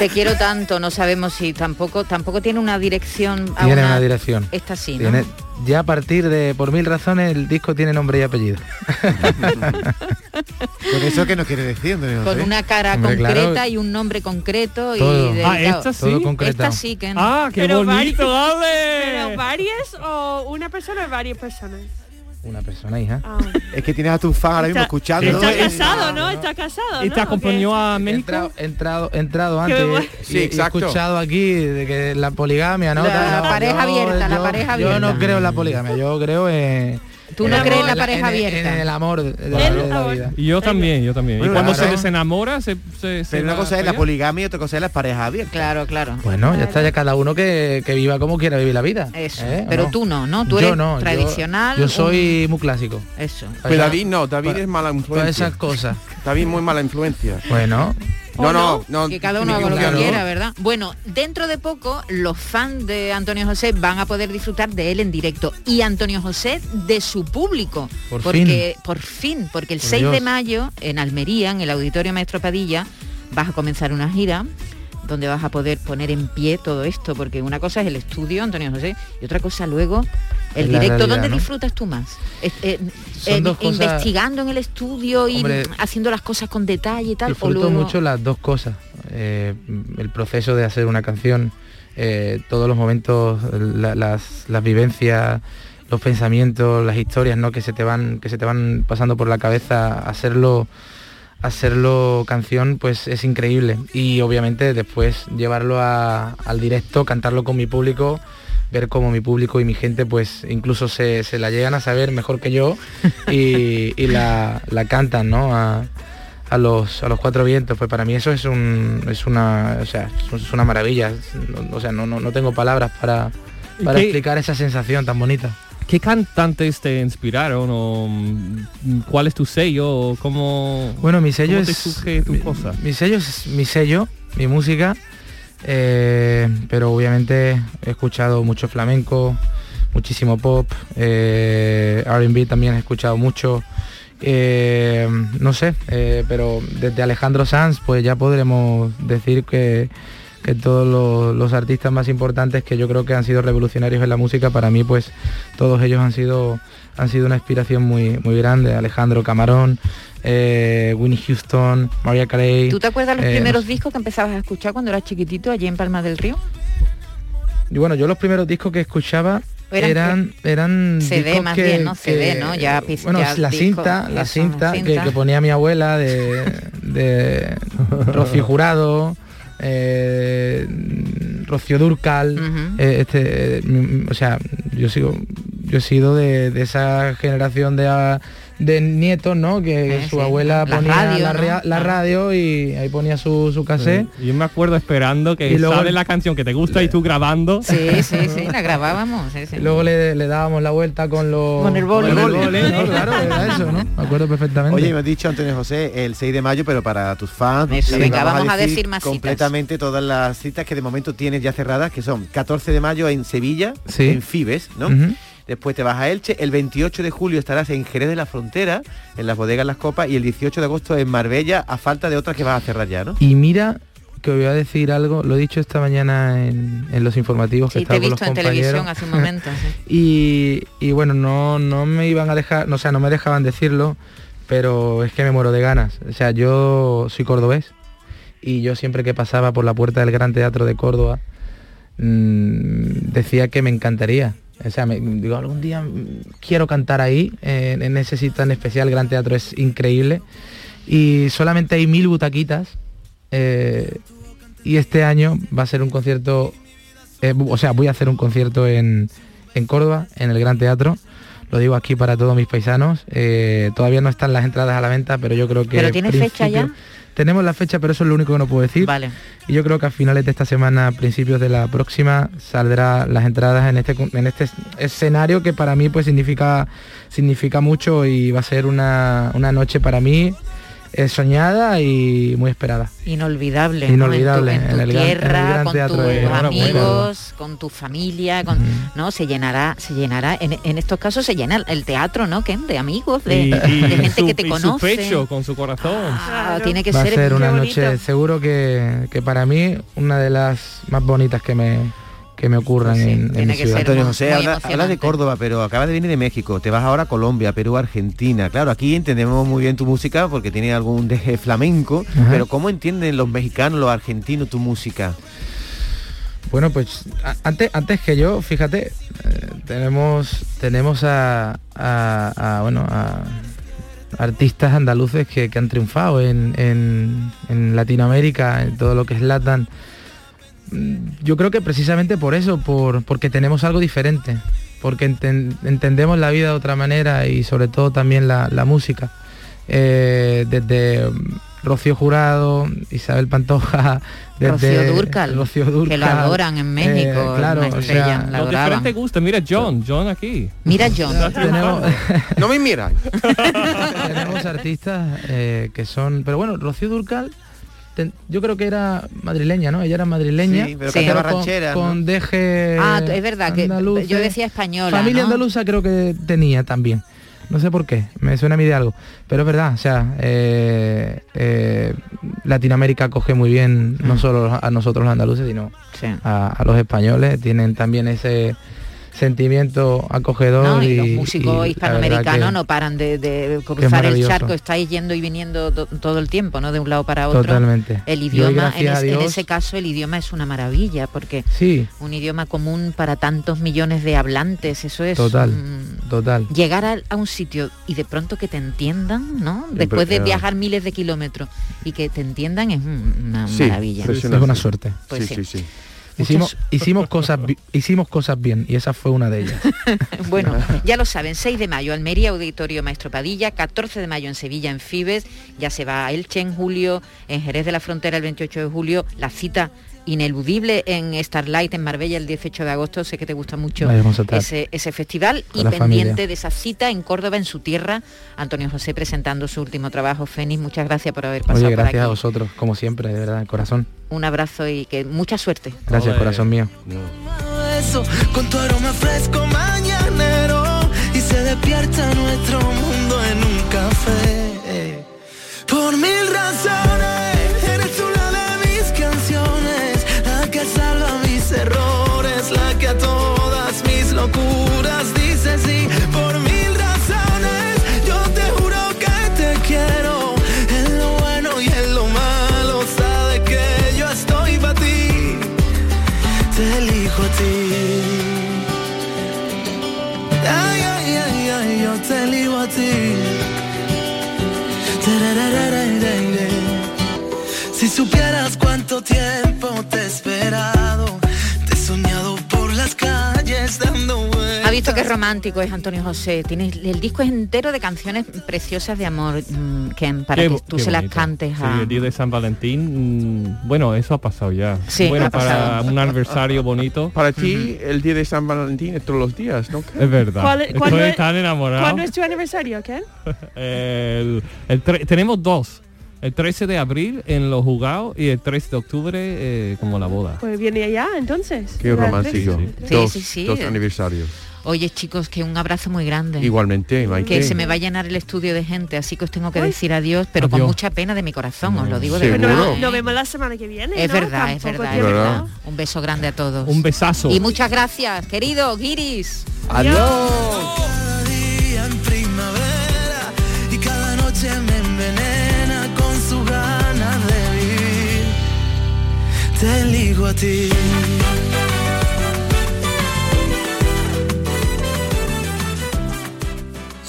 Te quiero tanto, no sabemos si tampoco tampoco tiene una dirección. a Tiene una dirección. Esta sí, ¿no? Tiene- ya a partir de, por mil razones, el disco tiene nombre y apellido. Con eso que nos quiere decir, Con una cara Hombre, concreta claro. y un nombre concreto Todo. y Ah, dedicado. esta sí. Todo. Esta sí que no. Ah, qué Pero bonito, vari- dale. Pero varias o una persona o varias personas. Una persona, hija. Es que tienes a tu fan ahora mismo escuchando. Está ¿no? casado, ¿no? Está casado. ¿Y te ¿O acompañó a México? entrado, he entrado, he entrado Qué antes bueno. y- Sí, he escuchado aquí de que la poligamia, ¿no? La pareja abierta, la pareja Yo no abierta. creo en la poligamia, yo creo en... Tú no crees en la pareja abierta. En el amor de, la, Él- de la vida. Y yo también, yo también. Bueno, y cuando claro. se desenamora, se, se, se Pero una cosa es la poligamia y otra cosa es las parejas abiertas. Claro, claro. Bueno, ya está, ya cada uno que, que viva como quiera vivir la vida. Eso. ¿eh? ¿O Pero no? tú no, ¿no? Tú Yo eres no, tradicional. Yo, soy muy clásico. Eso. Pero David no, David Pa- es mala Todas influencia. esas cosas. David muy mala influencia. Bueno, No, ¿O no, no. que cada uno haga lo que Claro. quiera, ¿verdad? Bueno, dentro de poco los fans de Antonio José van a poder disfrutar de él en directo y Antonio José de su público. Por porque por fin, porque el Por 6 de mayo en Almería, en el Auditorio Maestro Padilla, vas a comenzar una gira donde vas a poder poner en pie todo esto, porque una cosa es el estudio, Antonio José, y otra cosa luego el directo. realidad, ¿Dónde ¿no? disfrutas tú más? Eh, eh, cosas- investigando en el estudio y Hombre, haciendo las cosas con detalle y tal, disfruto luego... mucho las dos cosas. Eh, el proceso de hacer una canción, eh, todos los momentos, la- las, las vivencias, los pensamientos, las historias ¿no? que, se te van, que se te van pasando por la cabeza, hacerlo hacerlo canción pues es increíble y obviamente después llevarlo a- al directo cantarlo con mi público ver cómo mi público y mi gente pues incluso se, se la llegan a saber mejor que yo y, y la, la cantan ¿no? a, a los a los cuatro vientos pues para mí eso es un es una o sea es una maravilla o sea no, no, no tengo palabras para para ¿Qué- explicar esa sensación tan bonita ¿Qué cantantes te inspiraron o mm, cuál es tu sello o cómo Bueno, mi sello cómo te es surge tu mi, cosa? mi sello es mi sello, mi música, eh, pero obviamente he escuchado mucho flamenco, muchísimo pop, eh, R&B también he escuchado mucho. eh, no sé, pero desde Alejandro Sanz pues ya podremos decir que, que todos los artistas más importantes que yo creo que han sido revolucionarios en la música, para mí pues todos ellos han sido han sido una inspiración muy muy grande. Alejandro Camarón, eh, Winnie Houston, Maria Carey. ¿Tú te acuerdas los eh, primeros discos que empezabas a escuchar cuando eras chiquitito allí en Palma del Río? Y bueno, yo los primeros discos que escuchaba Eran eran CD discos más que- bien, ¿no? que- CD, ¿no? Ya pis- bueno, ya la disco, cinta, la cinta, cinta. Que, que ponía mi abuela de, de Rocío Jurado, eh, Rocío Durcal, eh, este, eh, o sea, yo sigo, yo he sido de, de esa generación de, ah, de nietos, ¿no? Que Eh, su sí, abuela la ponía radio, la, la radio y ahí ponía su, su cassette. Sí. Yo me acuerdo esperando que Y luego- sale la canción que te gusta y tú grabando. Sí, sí, sí, la grabábamos. sí, sí. Y luego le, le dábamos la vuelta con los Con el boli. con ¿no? Claro, era eso, ¿no? Me acuerdo perfectamente. Oye, me has dicho Antonio José el 6 de mayo, pero para tus fans, Eso, venga, vamos a decir más citas. completamente todas las citas que de momento tienes ya cerradas, que son 14 de mayo en Sevilla, Sí. en Fibes, ¿no? Después te vas a Elche, el 28 de julio estarás en Jerez de la Frontera, en las bodegas Las Copas, y el 18 de agosto en Marbella, a falta de otras que vas a cerrar ya, ¿no? Y mira que os voy a decir algo, lo he dicho esta mañana en, en los informativos que Sí, te he estaba con los visto en compañeros. televisión hace un momento. sí. y, y bueno, no, no me iban a dejar, no, o sea, no me dejaban decirlo, pero es que me muero de ganas. O sea, yo soy cordobés y yo siempre que pasaba por la puerta del Gran Teatro de Córdoba mm, decía que me encantaría. O sea, me, digo, algún día mm, quiero cantar ahí, eh, en ese sitio tan especial, el Gran Teatro es increíble. Y solamente hay mil butaquitas. eh, y este año va a ser un concierto, eh, o sea, voy a hacer un concierto en, en Córdoba, en el Gran Teatro. Lo digo aquí para todos mis paisanos. eh, todavía no están las entradas a la venta, pero yo creo que... ¿Pero tiene fecha ya? Tenemos la fecha, pero eso es lo único que no puedo decir. Vale. Y yo creo que a finales de esta semana, principios de la próxima, saldrá las entradas en este en este escenario que para mí pues significa significa mucho y va a ser una, una noche para mí soñada y muy esperada. Inolvidable. ¿no? Inolvidable, En tu, en tu en el gran- en el tierra, gran con tus de- amigos, con tu familia, con, ¿no? Se llenará, se llenará. En, en estos casos se llena el teatro, ¿no? ¿Qué? De amigos, de, Y- de y gente su- que te y su conoce. pecho con su corazón. Ah, tiene que va ser, a ser una bonito. noche seguro que, que para mí una de las más bonitas que me que me ocurran en, en mi ciudad. Antonio José, habla, habla de Córdoba, pero acabas de venir de México, te vas ahora a Colombia, Perú, Argentina. Claro, aquí entendemos muy bien tu música porque tiene algún deje flamenco, Ajá. pero ¿cómo entienden los mexicanos, los argentinos tu música? Bueno, pues antes, antes que yo, fíjate, eh, tenemos tenemos a, a- a, bueno a artistas andaluces que, que han triunfado en, en- en Latinoamérica, en todo lo que es Latin. Mm, Yo creo que precisamente por eso, por, porque tenemos algo diferente, porque enten- entendemos la vida de otra manera y sobre todo también la, la música. Eh, desde mm, Rocío Jurado, Isabel Pantoja, desde Rocío Dúrcal, Rocío que lo adoran en México, eh, claro, una o estrella, sea, la Los adoraban. diferentes gustos. Mira John, John aquí. Mira John. tenemos, No me miran. tenemos artistas eh, que son, pero bueno, Rocío Durcal, yo creo que era madrileña, ¿no? Ella era madrileña, Sí, pero cantaba con, ¿no? con deje Ah, es verdad, que yo decía española, Familia ¿no? andaluza creo que tenía también. No sé por qué, me suena a mí de algo. Pero es verdad, o sea, eh, eh, Latinoamérica coge muy bien no solo a nosotros los andaluces, sino Mm. Sí. a, a los españoles. Tienen también ese sentimiento acogedor No, y, y, los músicos hispanoamericanos no paran de, de cruzar el charco, estáis yendo y viniendo to- todo el tiempo, ¿no? De un lado para otro. Totalmente. El idioma, en, es- ese caso, el idioma es una maravilla, porque Sí, un idioma común para tantos millones de hablantes, eso es total, total. llegar a, a un sitio y de pronto que te entiendan, ¿no? Después de eh, viajar miles de kilómetros y que te entiendan es un- una Sí, maravilla. Es una suerte. Pues sí. Hicimos, hicimos cosas hicimos cosas bien y esa fue una de ellas. Bueno, ya lo saben, 6 de mayo Almería, Auditorio Maestro Padilla, 14 de mayo en Sevilla, en Fibes, ya se va a Elche en julio, en Jerez de la Frontera el 28 de julio, la cita ineludible en Starlight en Marbella el 18 de agosto, sé que te gusta mucho ese, ese festival Con y pendiente familia. de esa cita en Córdoba, en su tierra, Antonio José presentando su último trabajo, Fénix, muchas gracias por haber pasado Oye, por gracias a aquí. vosotros, como siempre, de verdad, corazón. Un abrazo y que mucha suerte. Gracias, corazón mío. Con tu aroma fresco mañanero y se despierta nuestro mundo en un café. Por mil razones, visto qué romántico es Antonio José. Tiene, el disco es entero de canciones preciosas de amor, mm, Ken, para Qué que tú se las cantes Sí, a... el día de San Valentín, mm, bueno, eso ha pasado ya. Sí, bueno, ha para pasado. un aniversario bonito. Para ti, el día de San Valentín es todos los días, ¿no? Es verdad. ¿Cuál- Estoy cuándo es- tan enamorado. ¿Cuándo es tu aniversario, Ken? El- el tre- tenemos dos. El 13 de abril en los jugados y el 3 de octubre eh, como la boda. Pues viene allá entonces. Qué romántico. Sí, Dos, sí, sí. dos aniversarios. Oye, chicos, que un abrazo muy grande. Igualmente, Maite. Que se me va a llenar el estudio de gente, así que os tengo que decir adiós, pero con Adiós. mucha pena de mi corazón, os lo digo de verdad. Nos vemos la semana que viene. Es ¿no? verdad, es verdad, es ¿Verdad? Un beso grande a todos. Un besazo. Y muchas gracias, querido Giris. Cada día en primavera y cada noche me envenena con su ganas de vivir. Te a ti.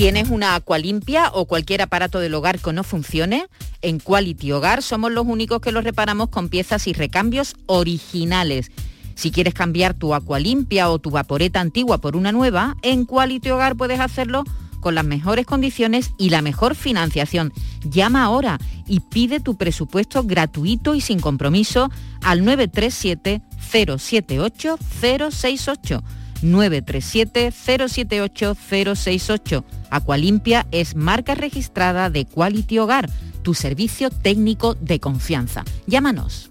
¿Tienes una acualimpia o cualquier aparato del hogar que no funcione? En Quality Hogar somos los únicos que los reparamos con piezas y recambios originales. Si quieres cambiar tu acualimpia o tu vaporeta antigua por una nueva, en Quality Hogar puedes hacerlo con las mejores condiciones y la mejor financiación. Llama ahora y pide tu presupuesto gratuito y sin compromiso al 937 078 068. 937 078 068. Acualimpia es marca registrada de Quality Hogar, tu servicio técnico de confianza. Llámanos.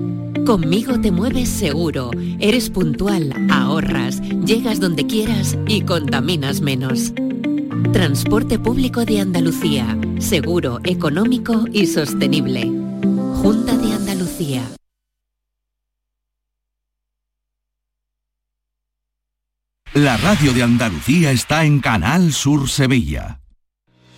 Conmigo te mueves seguro, eres puntual, ahorras, llegas donde quieras y contaminas menos. Transporte público de Andalucía, seguro, económico y sostenible. Junta de Andalucía. La radio de Andalucía está en Canal Sur Sevilla.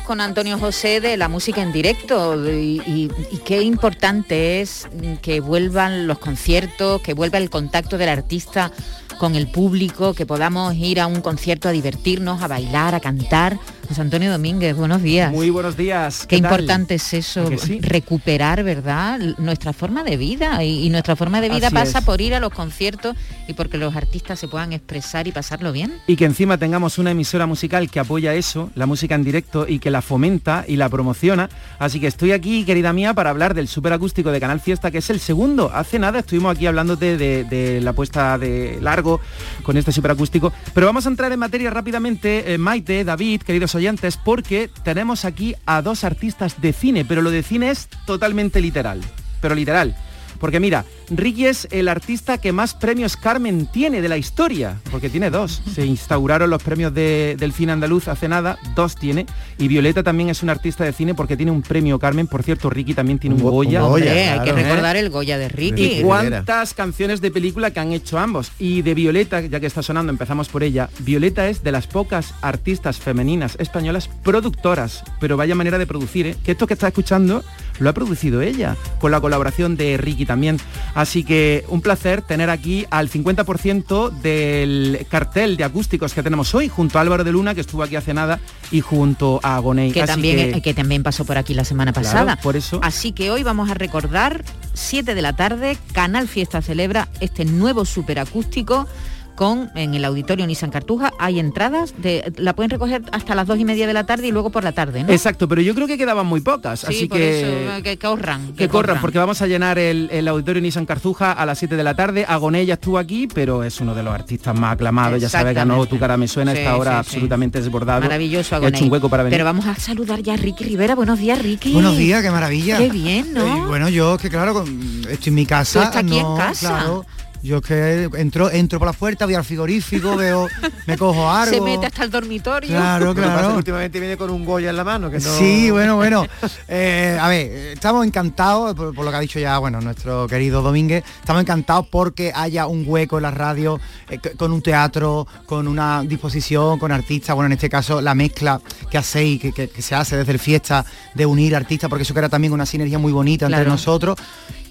con Antonio José de la música en directo y qué importante es que vuelvan los conciertos, que vuelva el contacto del artista con el público, que podamos ir a un concierto a divertirnos, a bailar, a cantar. José Antonio Domínguez, buenos días. Muy buenos días. Qué importante es eso, recuperar, ¿verdad? Nuestra forma de vida y, y nuestra forma de vida Así pasa es. por ir a los conciertos y porque los artistas se puedan expresar y pasarlo bien. Y que encima tengamos una emisora musical que apoya eso, la música en directo, y que la fomenta y la promociona. Así que estoy aquí, querida mía, para hablar del superacústico de Canal Fiesta, que es el segundo. Hace nada estuvimos aquí hablándote de, de la puesta de largo con este superacústico. Pero vamos a entrar en materia rápidamente, eh, Maite, David, queridos oyentes, porque tenemos aquí a dos artistas de cine, pero lo de cine es totalmente literal. Pero literal. Porque mira, Ricky es el artista que más premios Carmen tiene de la historia, porque tiene dos. Se instauraron los premios de- del cine andaluz hace nada, dos tiene. Y Violeta también es un artista de cine porque tiene un premio Carmen. Por cierto, Ricky también tiene un, Goya. Hombre, hay que ¿eh? recordar el Goya de Ricky. ¿Y cuántas canciones de película que han hecho ambos? Y de Violeta, ya que está sonando, empezamos por ella. Violeta es de las pocas artistas femeninas españolas productoras, pero vaya manera de producir, ¿eh? que esto que está escuchando lo ha producido ella, con la colaboración de Ricky también. Así que un placer tener aquí al 50% del cartel de acústicos que tenemos hoy, junto a Álvaro de Luna, que estuvo aquí hace nada, y junto a Agoney. que Así también, que- que... también pasó por aquí la semana Claro, pasada. por eso. Así que hoy vamos a recordar, 7 de la tarde, Canal Fiesta celebra este nuevo superacústico con en el auditorio Nissan Cartuja hay entradas de la pueden recoger hasta las dos y media de la tarde y luego por la tarde ¿no? Exacto, pero yo creo que quedaban muy pocas, Sí, así por que... eso, que corran Que corran, porque vamos a llenar el, el auditorio Nissan Carzuja a las 7 de la tarde. Agoné ya estuvo aquí, pero es uno de los artistas más aclamados. Ya sabes, ganó. Tu cara me suena, Sí, esta hora sí, sí. absolutamente desbordado. maravilloso Ha Agoney. hecho un hueco para venir. pero vamos a saludar ya a Ricky Rivera buenos días Ricky Buenos días, qué maravilla. qué bien ¿no? Eh, bueno, yo que claro, estoy en mi casa. Tú estás aquí en casa. Claro, yo es que entro, entro por la puerta, voy al frigorífico, veo, me cojo algo. se mete hasta el dormitorio Claro, Lo que pasa es que claro. últimamente viene con un Goya en la mano, que no... Sí, bueno, bueno. Eh, a ver, estamos encantados, por, por lo que ha dicho ya, bueno, nuestro querido Domínguez, estamos encantados porque haya un hueco en la radio, eh, con un teatro, con una disposición, con artistas, bueno, en este caso la mezcla que hacéis, que, que- que se hace desde el fiesta de unir artistas, porque eso que era también una sinergia muy bonita entre Claro. nosotros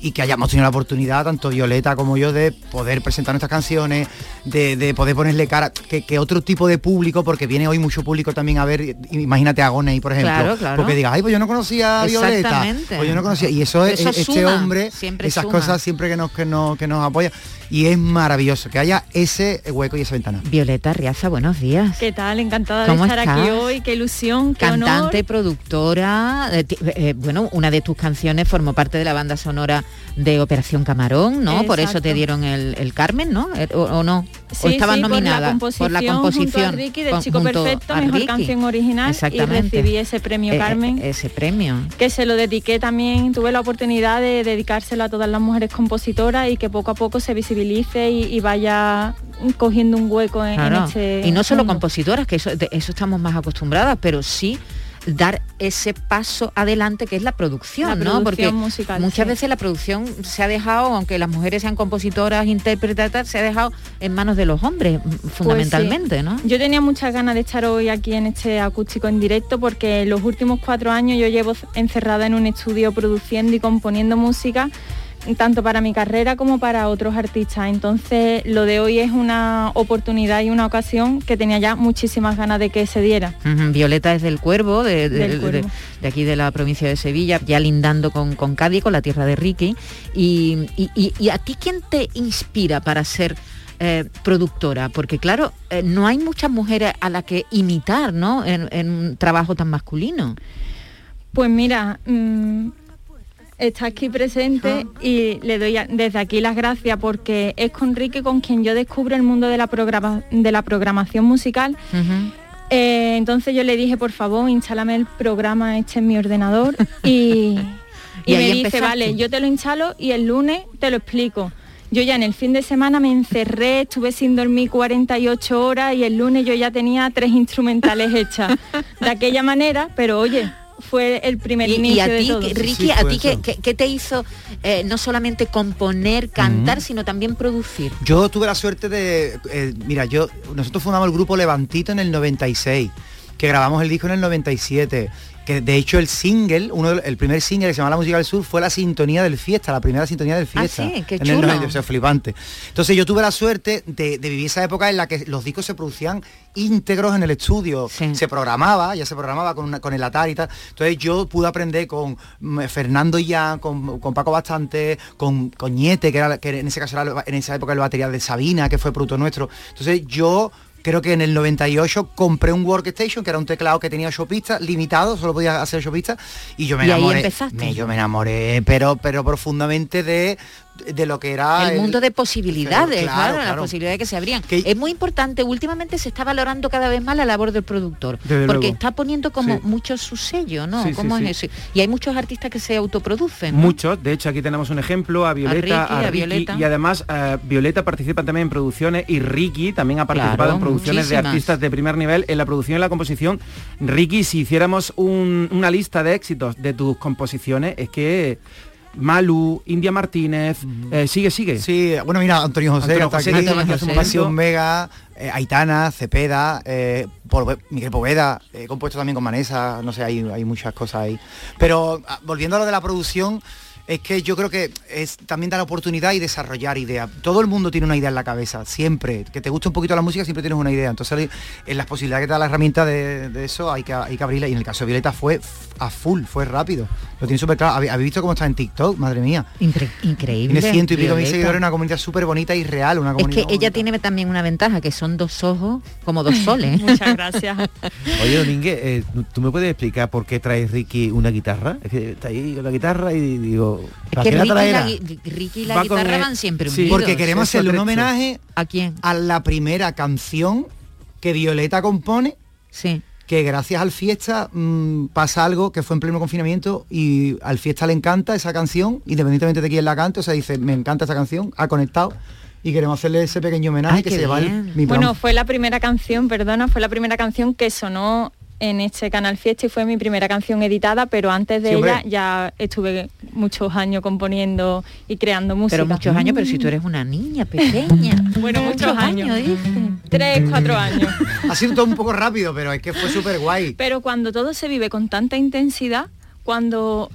y que hayamos tenido la oportunidad, tanto Violeta como yo, de poder presentar nuestras canciones, de, de poder ponerle cara, que, que otro tipo de público, porque viene hoy mucho público también a ver, imagínate a Agoney, por ejemplo, Claro, claro. porque diga, ay, pues yo no conocía a Violeta, Exactamente. pues yo no conocía, y eso es Eso este suma, hombre, siempre esas suma. cosas siempre que nos, que, nos, que nos apoya, y es maravilloso que haya ese hueco y esa ventana. Violeta Riaza buenos días ¿Qué tal? Encantada de ¿Cómo estar aquí hoy, qué ilusión, qué cantante, honor. productora, eh, eh, bueno, una de tus canciones formó parte de la banda sonora de Operación Camarón, ¿no? Por eso te dieron el, el Carmen, ¿no? Eh, ¿O, o no? ¿O sí, nominada por la composición, junto a Ricky del con- Chico Perfecto, mejor Ricky. canción original y recibí ese premio Eh, eh, Carmen. ese premio. que se lo dediqué también, tuve la oportunidad de dedicárselo a todas las mujeres compositoras y que poco a poco se visibilice y, y vaya cogiendo un hueco en, este y no solo mundo. compositoras, que eso, de eso estamos más acostumbradas, pero sí dar ese paso adelante que es la producción, La ¿no? Porque musical, muchas sí. veces la producción se ha dejado, aunque las mujeres sean compositoras, intérpretes, tal, se ha dejado en manos de los hombres, Pues fundamentalmente, sí. ¿no? Yo tenía muchas ganas de estar hoy aquí en este acústico en directo porque los últimos cuatro años yo llevo encerrada en un estudio produciendo y componiendo música tanto para mi carrera como para otros artistas. Entonces lo de hoy es una oportunidad y una ocasión que tenía ya muchísimas ganas de que se diera. Violeta es del Cuervo, de, de- Del de- Cuervo. de aquí de la provincia de Sevilla, ya lindando con, con Cádiz, con la tierra de Ricky. Y, y- y- y a ti quién te inspira para ser eh, productora? Porque claro, eh, no hay muchas mujeres a las que imitar, ¿no? En, en un trabajo tan masculino. Pues mira, mm, está aquí presente y le doy desde aquí las gracias porque es con Ricky con quien yo descubro el mundo de la, programa- de la programación musical. Eh, entonces yo le dije, por favor, instálame el programa este en mi ordenador y, Y me dice, empezaste. vale, yo te lo instalo y el lunes te lo explico. Yo ya en el fin de semana me encerré, estuve sin dormir 48 horas y el lunes yo ya tenía tres instrumentales hechas de aquella manera, pero oye, fue el primer Y, y inicio a de ti, todo. que- Ricky, a ti qué, qué- qué te hizo eh, no solamente componer, cantar, sino también producir? Yo tuve la suerte de, eh, mira, yo nosotros fundamos el grupo Levantito en el 96, que grabamos el disco en el 97 que de hecho el single, uno el primer single que se llama La Música del Sur fue la sintonía del fiesta, la primera sintonía del fiesta. sí, qué en el chulo. 90, o sea, flipante. Entonces yo tuve la suerte de, de vivir esa época en la que los discos se producían íntegros en el estudio. Se programaba, ya se programaba con, una- con el Atari y tal. Entonces yo pude aprender con mm, Fernando ya, con, con Paco Bastante, con, con que, era, que en ese caso era en esa época el batería de Sabina, que fue producto nuestro. Entonces yo creo que en el 98 compré un workstation que era un teclado que tenía ocho pistas limitado solo podía hacer ocho pistas y yo me Y ahí enamoré empezaste. me- yo me enamoré pero pero profundamente de de lo que era el mundo de posibilidades, Pero, claro, claro, las claro. posibilidades que se abrían. Es muy importante, últimamente se está valorando cada vez más la labor del productor, Desde porque luego. está poniendo como Sí. mucho su sello, ¿no? Sí, ¿Cómo sí. es eso? Y hay muchos artistas que se autoproducen. ¿no? Muchos, de hecho aquí tenemos un ejemplo, a Violeta, Ricky, a Ricky, Violeta. y además eh, Violeta participa también en producciones y Ricky también ha participado Claro, en producciones de artistas de primer nivel en la producción y la composición. Ricky, si hiciéramos un- una lista de éxitos de tus composiciones, es que Malu, India Martínez, eh, sigue, sigue. Sí, bueno, mira, Antonio José, Antonio José, aquí, Pasión. Vega, eh, Aitana, Cepeda, eh, Pol- Miguel Poveda, compuesto también con Vanessa, no sé, hay, hay muchas cosas ahí. Pero ah, volviendo a lo de la producción, es que yo creo que es también dar la oportunidad y desarrollar ideas. Todo el mundo tiene una idea en la cabeza, siempre. Que te guste un poquito la música, siempre tienes una idea. Entonces, en las posibilidades que te da la herramienta de, de eso, hay que, hay que abrirla. Y en el caso de Violeta fue a full, fue rápido. Lo tiene súper claro. ¿Habéis visto cómo está en TikTok? Madre mía. increíble. Tiene ciento y pico mil seguidores, una comunidad súper bonita y real. Una Es comunidad que ella tiene también una ventaja, que son dos ojos como dos soles. Muchas gracias. Oye, Domínguez, eh, ¿tú me puedes explicar por qué trae Ricky una guitarra? Es que está ahí con la guitarra y digo... Es ¿para que Ricky y la, traerá? gui- Ricky y la Va con guitarra el- van siempre sí, unidos. Porque queremos hacerle un homenaje ¿A quién? a la primera canción que Violeta compone. Sí. Que gracias al fiesta mm, pasa algo que fue en pleno confinamiento y al fiesta le encanta esa canción, independientemente de quién la cante, o sea, dice, me encanta esa canción, ha conectado y queremos hacerle ese pequeño homenaje Ay, que se va el, mi plan. Bueno, fue la primera canción, perdona, fue la primera canción que sonó en este canal Fiesta y fue mi primera canción editada, pero antes de Sí, ella ya estuve muchos años componiendo y creando música. Pero muchos años, pero si tú eres una niña pequeña. bueno, muchos años. dice. Tres, cuatro años. ha sido todo un poco rápido, pero es que fue súper guay. Pero cuando todo se vive con tanta intensidad, cuando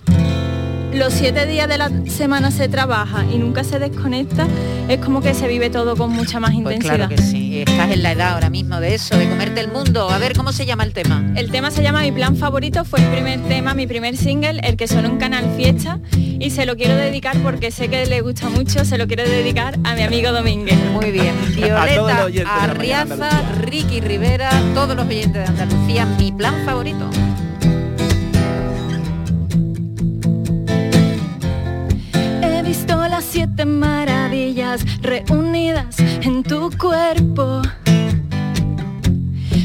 los siete días de la semana se trabaja y nunca se desconecta, es como que se vive todo con mucha más Pues intensidad. claro que sí, estás en la edad ahora mismo de eso, de comerte el mundo. A ver cómo se llama el tema. El tema se llama Mi plan favorito, fue el primer tema, mi primer single, el que sonó en Canal Fiesta y se lo quiero dedicar porque sé que le gusta mucho, se lo quiero dedicar a mi amigo Domínguez. Muy bien. Violeta, Arriaza, Ricky Rivera, todos los oyentes de Andalucía, mi plan favorito. Las siete maravillas reunidas en tu cuerpo.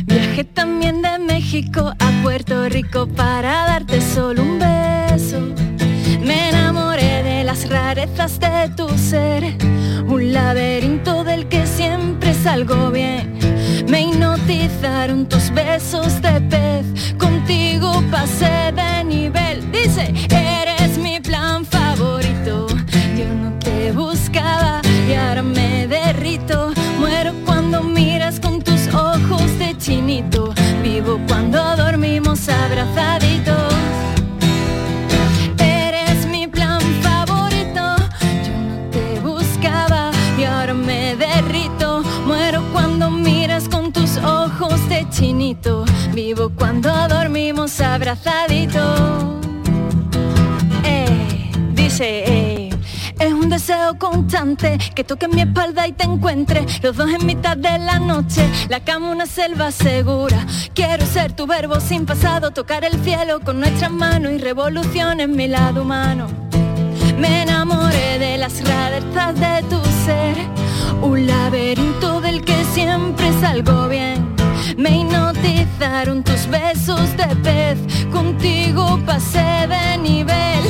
Viajé también de México a Puerto Rico para darte solo un beso. Me enamoré de las rarezas de tu ser, un laberinto del que siempre salgo bien. Me hipnotizaron tus besos de pez, contigo pasé de nivel. Dice, eres me derrito. Muero cuando miras con tus ojos de chinito. Vivo cuando dormimos abrazaditos. Eres mi plan favorito. Yo no te buscaba y ahora me derrito. Muero cuando miras con tus ojos de chinito. Vivo cuando dormimos abrazaditos. Eh, dice, eh, deseo constante que toque mi espalda y te encuentre. Los dos en mitad de la noche, la cama una selva segura. Quiero ser tu verbo sin pasado, tocar el cielo con nuestras manos y revolución en mi lado humano. Me enamoré de las rarezas de tu ser, un laberinto del que siempre salgo bien. Me hipnotizaron tus besos de pez, contigo pasé de nivel.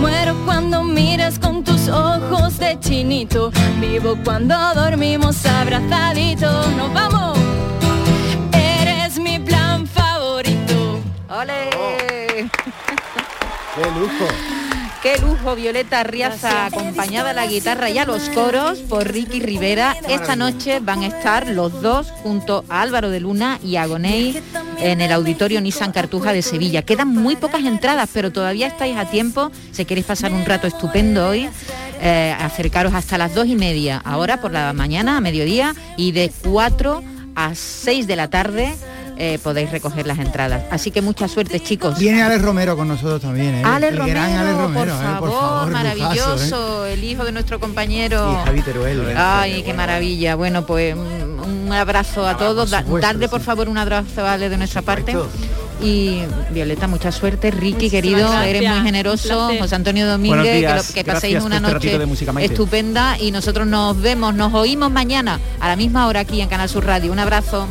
Muero cuando miras con tus ojos de chinito, vivo cuando dormimos abrazaditos. Nos vamos. Eres mi plan favorito. ¡Ole! ¡Qué lujo! Qué lujo, Violeta Riaza, acompañada a la guitarra y a los coros por Ricky Rivera. Esta noche van a estar los dos junto a Álvaro de Luna y a Gonei en el auditorio Nissan Cartuja de Sevilla. Quedan muy pocas entradas, pero todavía estáis a tiempo. Si queréis pasar un rato estupendo hoy, eh, acercaros hasta las dos y media, ahora por la mañana, a mediodía, y de 4 a 6 de la tarde eh, podéis recoger las entradas. Así que mucha suerte, chicos. Viene Alex Romero con nosotros también, ¿eh? Ale El Romero, gran Alex Romero, por, ¿eh? favor, por favor, maravilloso, lujazo, ¿eh? el hijo de nuestro compañero. Y Javi Teruel, ¿eh? Ay, qué maravilla. Bueno, pues un, un abrazo a todos. Da- supuesto, darle por favor un abrazo a Ale de nuestra parte. Y Violeta, mucha suerte. Ricky, querido, gracias. eres muy generoso. José Antonio Domínguez, que, lo- paséis una este noche de música, Maite. estupenda y nosotros nos vemos, nos oímos mañana a la misma hora aquí en Canal Sur Radio. Un abrazo.